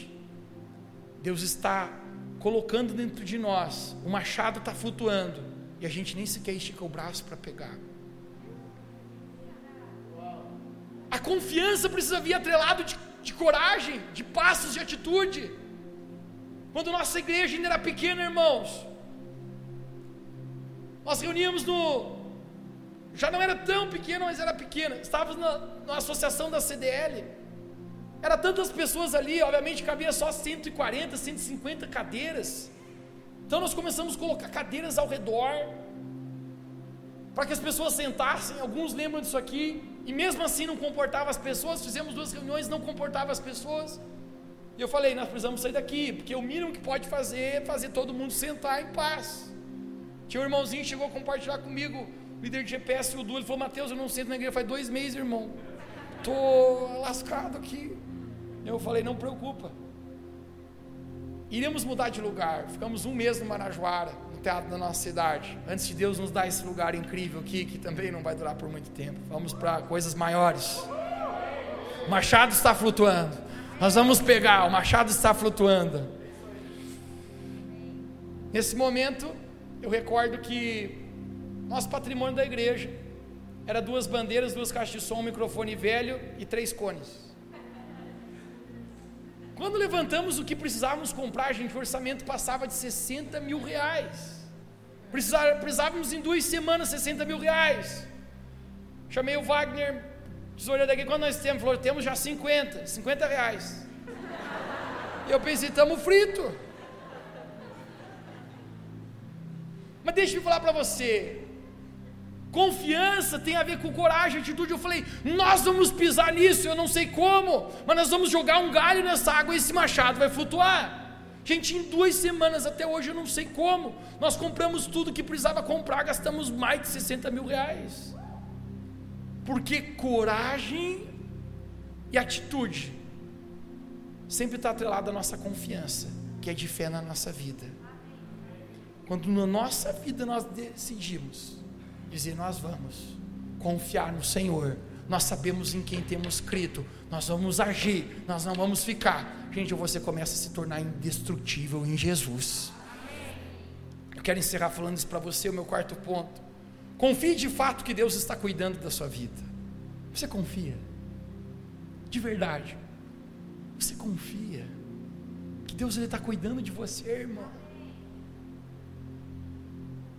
Deus está colocando dentro de nós, o machado está flutuando e a gente nem sequer estica o braço para pegar. A confiança precisa vir atrelado de, de coragem, de passos, de atitude. Quando nossa igreja ainda era pequena, irmãos, nós reuníamos no. Já não era tão pequena, mas era pequena. Estávamos na, na associação da CDL. Era tantas pessoas ali, obviamente cabia só 140, 150 cadeiras. Então nós começamos a colocar cadeiras ao redor, para que as pessoas sentassem. Alguns lembram disso aqui, e mesmo assim não comportava as pessoas. Fizemos duas reuniões, não comportava as pessoas. E eu falei, nós precisamos sair daqui, porque o mínimo que pode fazer é fazer todo mundo sentar em paz. Tinha um irmãozinho que chegou a compartilhar comigo, líder de GPS, o Du, ele falou, Mateus, eu não sento na igreja faz dois meses, irmão. Estou lascado aqui. Eu falei, não preocupa. Iremos mudar de lugar. Ficamos um mês no Marajoara, no teatro da nossa cidade. Antes de Deus nos dar esse lugar incrível aqui, que também não vai durar por muito tempo. Vamos para coisas maiores. O machado está flutuando. Nós vamos pegar, o machado está flutuando. Nesse momento, eu recordo que nosso patrimônio da igreja era duas bandeiras, duas caixas de som, um microfone velho e três cones. Quando levantamos o que precisávamos comprar, gente, o orçamento passava de 60 mil reais. Precisávamos em duas semanas 60 mil reais. Chamei o Wagner, tesoureiro daqui, quando nós temos? Falou, temos já 50, 50 reais. E eu pensei, estamos frito. Mas deixa eu falar para você. Confiança tem a ver com coragem, atitude. Eu falei, nós vamos pisar nisso, eu não sei como, mas nós vamos jogar um galho nessa água e esse machado vai flutuar. Gente, em duas semanas até hoje eu não sei como. Nós compramos tudo que precisava comprar, gastamos mais de 60 mil reais. Porque coragem e atitude sempre está atrelada à nossa confiança, que é de fé na nossa vida. Quando na nossa vida nós decidimos dizer nós vamos confiar no Senhor, nós sabemos em quem temos crido, nós vamos agir, nós não vamos ficar. Gente, você começa a se tornar indestrutível em Jesus. Eu quero encerrar falando isso para você, o meu quarto ponto. Confie de fato que Deus está cuidando da sua vida. Você confia? De verdade. Você confia que Deus está cuidando de você, irmão?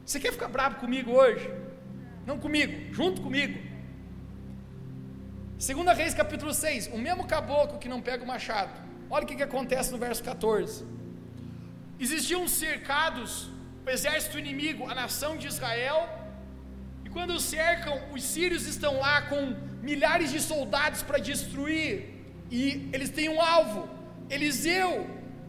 Você quer ficar bravo comigo hoje? Não comigo, junto comigo. Segunda Reis capítulo 6, o mesmo caboclo que não pega o machado. Olha o que, que acontece no verso 14. Existiam cercados o exército inimigo, a nação de Israel, e quando cercam, os sírios estão lá com milhares de soldados para destruir, e eles têm um alvo, Eliseu,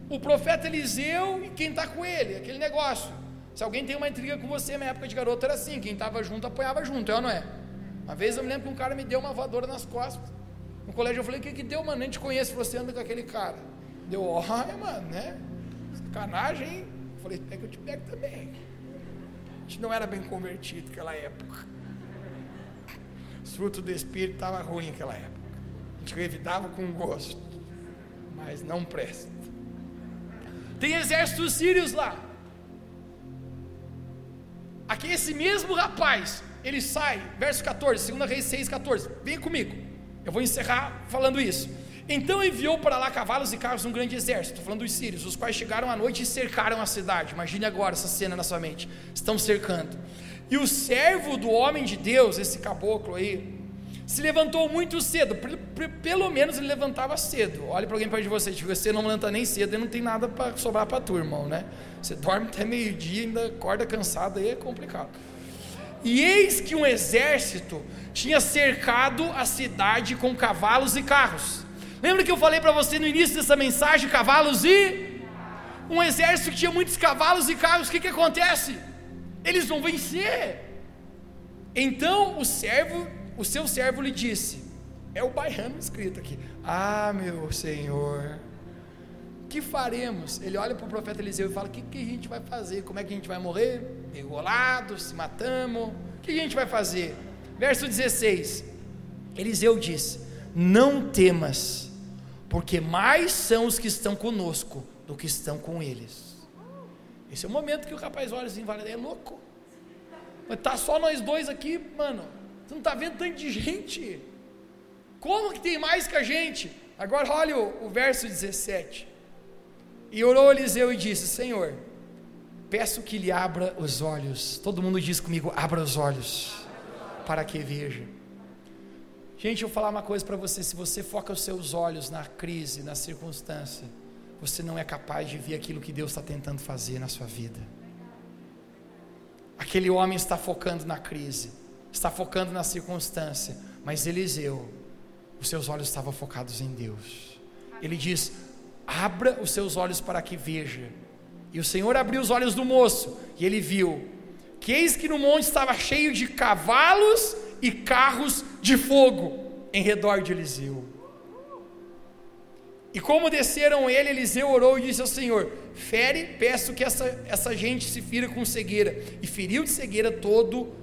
o profeta Eliseu e quem está com ele, aquele negócio. Se alguém tem uma intriga com você, na época de garoto era assim: quem estava junto apoiava junto, é ou não é? Uma vez eu me lembro que um cara me deu uma voadora nas costas. No colégio eu falei: o que, que deu, mano? Nem te conheço, você anda com aquele cara. Deu, olha, (laughs) mano, né? Sacanagem, hein? Eu falei: que eu te pego também. A gente não era bem convertido naquela época. O fruto do Espírito estava ruim naquela época. A gente revidava com gosto, mas não presta. Tem exércitos sírios lá. Aqui esse mesmo rapaz, ele sai, verso 14, 2 Reis 6, 14. Vem comigo. Eu vou encerrar falando isso. Então enviou para lá cavalos e carros um grande exército, estou falando dos sírios, os quais chegaram à noite e cercaram a cidade. Imagine agora essa cena na sua mente. Estão cercando. E o servo do homem de Deus, esse caboclo aí, se levantou muito cedo, pelo menos ele levantava cedo. Olhe para alguém perto de você, se você não levanta nem cedo, não tem nada para sobrar para tu, irmão, né? Você dorme até meio-dia, ainda acorda cansado, aí é complicado. E eis que um exército tinha cercado a cidade com cavalos e carros. Lembra que eu falei para você no início dessa mensagem: cavalos e. Um exército que tinha muitos cavalos e carros, o que, que acontece? Eles vão vencer. Então o servo o seu servo lhe disse: É o baiano escrito aqui. Ah, meu senhor, que faremos? Ele olha para o profeta Eliseu e fala: O que, que a gente vai fazer? Como é que a gente vai morrer? Engolados, se matamos? O que a gente vai fazer? Verso 16: Eliseu disse: Não temas, porque mais são os que estão conosco do que estão com eles. Esse é o momento que o rapaz olha assim e fala: É louco. Mas tá só nós dois aqui, mano. Você não está vendo tanto de gente? Como que tem mais que a gente? Agora olha o, o verso 17. E orou Eliseu e disse: Senhor, peço que lhe abra os olhos. Todo mundo diz comigo: abra os olhos, para que veja. Gente, eu vou falar uma coisa para você: se você foca os seus olhos na crise, na circunstância, você não é capaz de ver aquilo que Deus está tentando fazer na sua vida. Aquele homem está focando na crise, está focando na circunstância, mas Eliseu, os seus olhos estavam focados em Deus. Ele diz: abra os seus olhos para que veja. E o Senhor abriu os olhos do moço, e ele viu que eis que no monte estava cheio de cavalos e carros de fogo em redor de Eliseu. E como desceram ele, Eliseu orou e disse ao Senhor: Fere, peço que essa, essa gente se fira com cegueira. E feriu de cegueira todo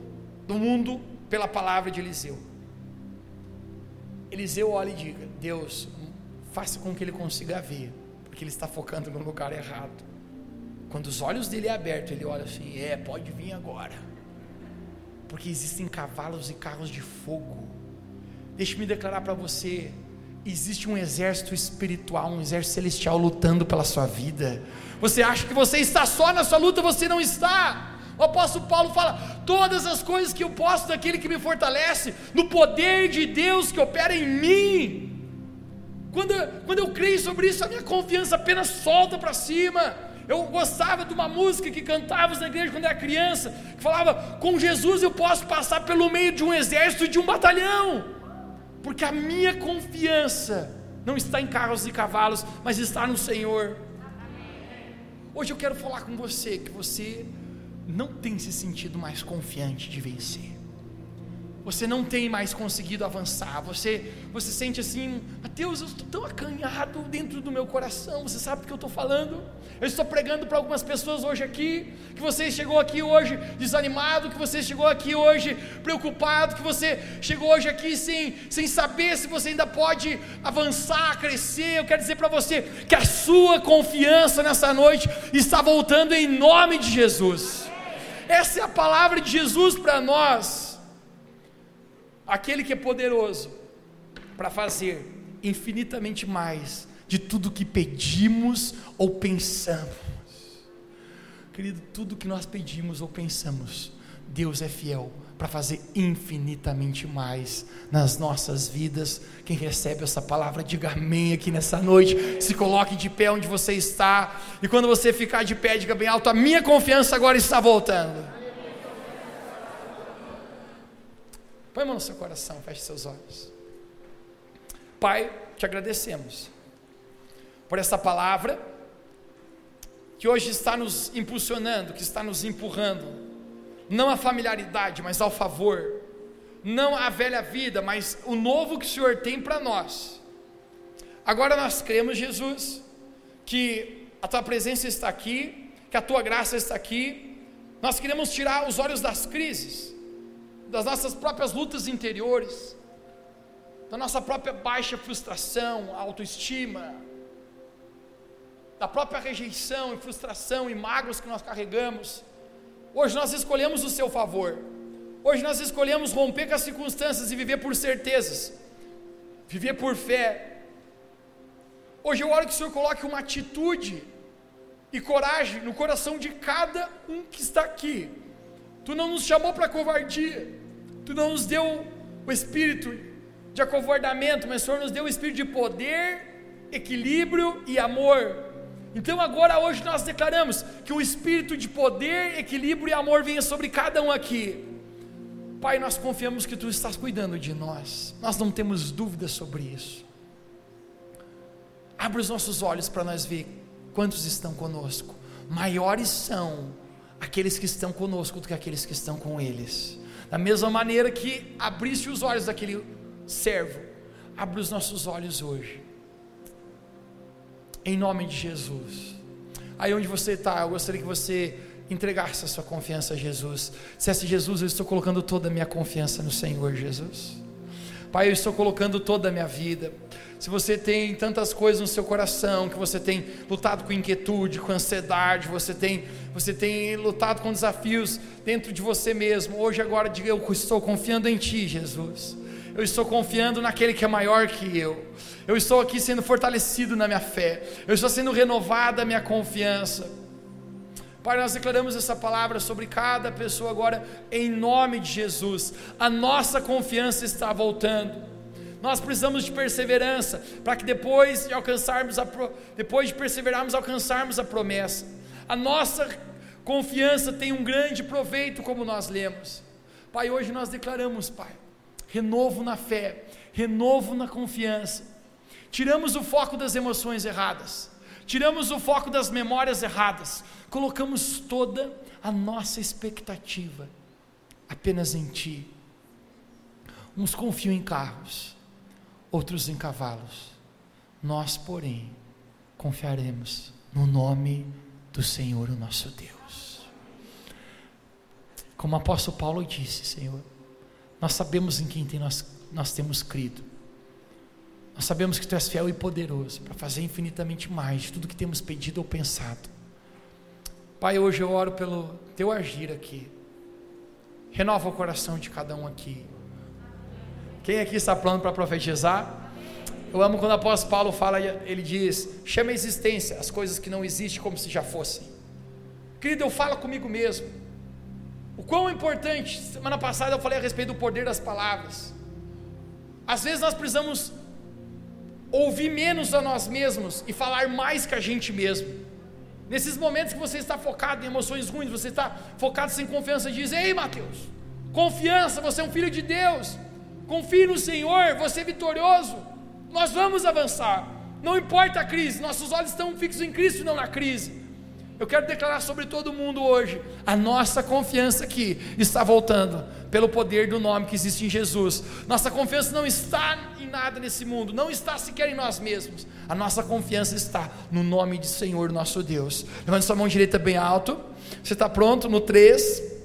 do mundo pela palavra de Eliseu. Eliseu olha e diga: Deus, faça com que ele consiga ver, porque ele está focando no lugar errado. Quando os olhos dele é abertos, ele olha assim: é, pode vir agora, porque existem cavalos e carros de fogo. Deixe-me declarar para você: existe um exército espiritual, um exército celestial lutando pela sua vida. Você acha que você está só na sua luta, você não está. O apóstolo Paulo fala: todas as coisas que eu posso daquele que me fortalece, no poder de Deus que opera em mim. Quando, quando eu creio sobre isso, a minha confiança apenas solta para cima. Eu gostava de uma música que cantávamos na igreja quando era criança, que falava: com Jesus eu posso passar pelo meio de um exército e de um batalhão, porque a minha confiança não está em carros e cavalos, mas está no Senhor. Hoje eu quero falar com você que você não tem se sentido mais confiante de vencer. você não tem mais conseguido avançar, você, você sente assim, Mateus, eu estou tão acanhado dentro do meu coração, você sabe do que eu estou falando? Eu estou pregando para algumas pessoas hoje aqui, que você chegou aqui hoje desanimado, que você chegou aqui hoje preocupado, que você chegou hoje aqui sem, sem saber se você ainda pode avançar, crescer. Eu quero dizer para você que a sua confiança nessa noite está voltando em nome de Jesus. Essa é a palavra de Jesus para nós aquele que é poderoso para fazer infinitamente mais de tudo que pedimos ou pensamos. Querido, tudo que nós pedimos ou pensamos, Deus é fiel para fazer infinitamente mais nas nossas vidas. Quem recebe essa palavra, diga amém aqui nessa noite. Se coloque de pé onde você está. E quando você ficar de pé, diga bem alto: a minha confiança agora está voltando. Põe a mão no seu coração, feche seus olhos. Pai, te agradecemos por essa palavra que hoje está nos impulsionando, que está nos empurrando, não a familiaridade, mas ao favor, não a velha vida, mas o novo que o Senhor tem para nós. Agora nós cremos, Jesus, que a tua presença está aqui, que a tua graça está aqui. Nós queremos tirar os olhos das crises das nossas próprias lutas interiores, da nossa própria baixa frustração, autoestima, da própria rejeição e frustração e mágoas que nós carregamos. Hoje nós escolhemos o seu favor. Hoje nós escolhemos romper com as circunstâncias e viver por certezas, viver por fé. Hoje eu oro que o Senhor coloque uma atitude e coragem no coração de cada um que está aqui. Tu não nos chamou para covardia, Tu não nos deu o espírito de acovardamento, mas o Senhor nos deu o espírito de poder, equilíbrio e amor. Então agora hoje nós declaramos que o espírito de poder, equilíbrio e amor venha sobre cada um aqui. Pai, nós confiamos que tu estás cuidando de nós. Nós não temos dúvidas sobre isso. Abre os nossos olhos para nós ver quantos estão conosco. Maiores são aqueles que estão conosco do que aqueles que estão com eles. Da mesma maneira que abriste os olhos daquele servo, abre os nossos olhos hoje. Em nome de Jesus. Aí onde você está, eu gostaria que você entregasse a sua confiança a Jesus. Dissesse, Jesus, eu estou colocando toda a minha confiança no Senhor Jesus. Pai, eu estou colocando toda a minha vida. Se você tem tantas coisas no seu coração, que você tem lutado com inquietude, com ansiedade, você tem você tem lutado com desafios dentro de você mesmo. Hoje, agora, diga: Eu estou confiando em Ti, Jesus. Eu estou confiando naquele que é maior que eu. Eu estou aqui sendo fortalecido na minha fé. Eu estou sendo renovada a minha confiança. Pai, nós declaramos essa palavra sobre cada pessoa agora, em nome de Jesus. A nossa confiança está voltando. Nós precisamos de perseverança para que depois de alcançarmos a depois de perseverarmos alcançarmos a promessa. A nossa confiança tem um grande proveito, como nós lemos. Pai, hoje nós declaramos, Pai, renovo na fé, renovo na confiança. Tiramos o foco das emoções erradas, tiramos o foco das memórias erradas, colocamos toda a nossa expectativa apenas em Ti. Uns confiam em carros, outros em cavalos. Nós, porém, confiaremos no nome do Senhor, o nosso Deus. Como o apóstolo Paulo disse, Senhor, nós sabemos em quem tem nós, nós temos crido. Nós sabemos que Tu és fiel e poderoso para fazer infinitamente mais de tudo que temos pedido ou pensado. Pai, hoje eu oro pelo Teu agir aqui. Renova o coração de cada um aqui. Quem aqui está pronto para profetizar? Eu amo quando o apóstolo Paulo fala, ele diz: chama a existência as coisas que não existem como se já fossem. Querido, eu falo comigo mesmo. O quão importante, semana passada eu falei a respeito do poder das palavras. Às vezes nós precisamos ouvir menos a nós mesmos e falar mais que a gente mesmo. Nesses momentos que você está focado em emoções ruins, você está focado sem confiança, diz: Ei, Mateus, confiança, você é um filho de Deus, confie no Senhor, você é vitorioso, nós vamos avançar. Não importa a crise, nossos olhos estão fixos em Cristo, não na crise. Eu quero declarar sobre todo mundo hoje: a nossa confiança aqui está voltando, pelo poder do nome que existe em Jesus. Nossa confiança não está em nada nesse mundo, não está sequer em nós mesmos. A nossa confiança está no nome de Senhor nosso Deus. Levante sua mão direita bem alto. Você está pronto? No 3.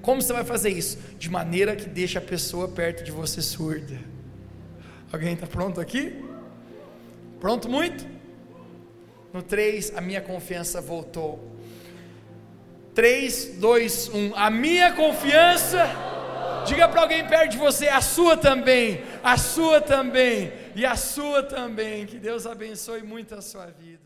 Como você vai fazer isso? De maneira que deixe a pessoa perto de você surda. Alguém está pronto aqui? Pronto muito? No 3, a minha confiança voltou. 3, 2, 1. A minha confiança. Diga para alguém perto de você, a sua também, a sua também, e a sua também. Que Deus abençoe muito a sua vida.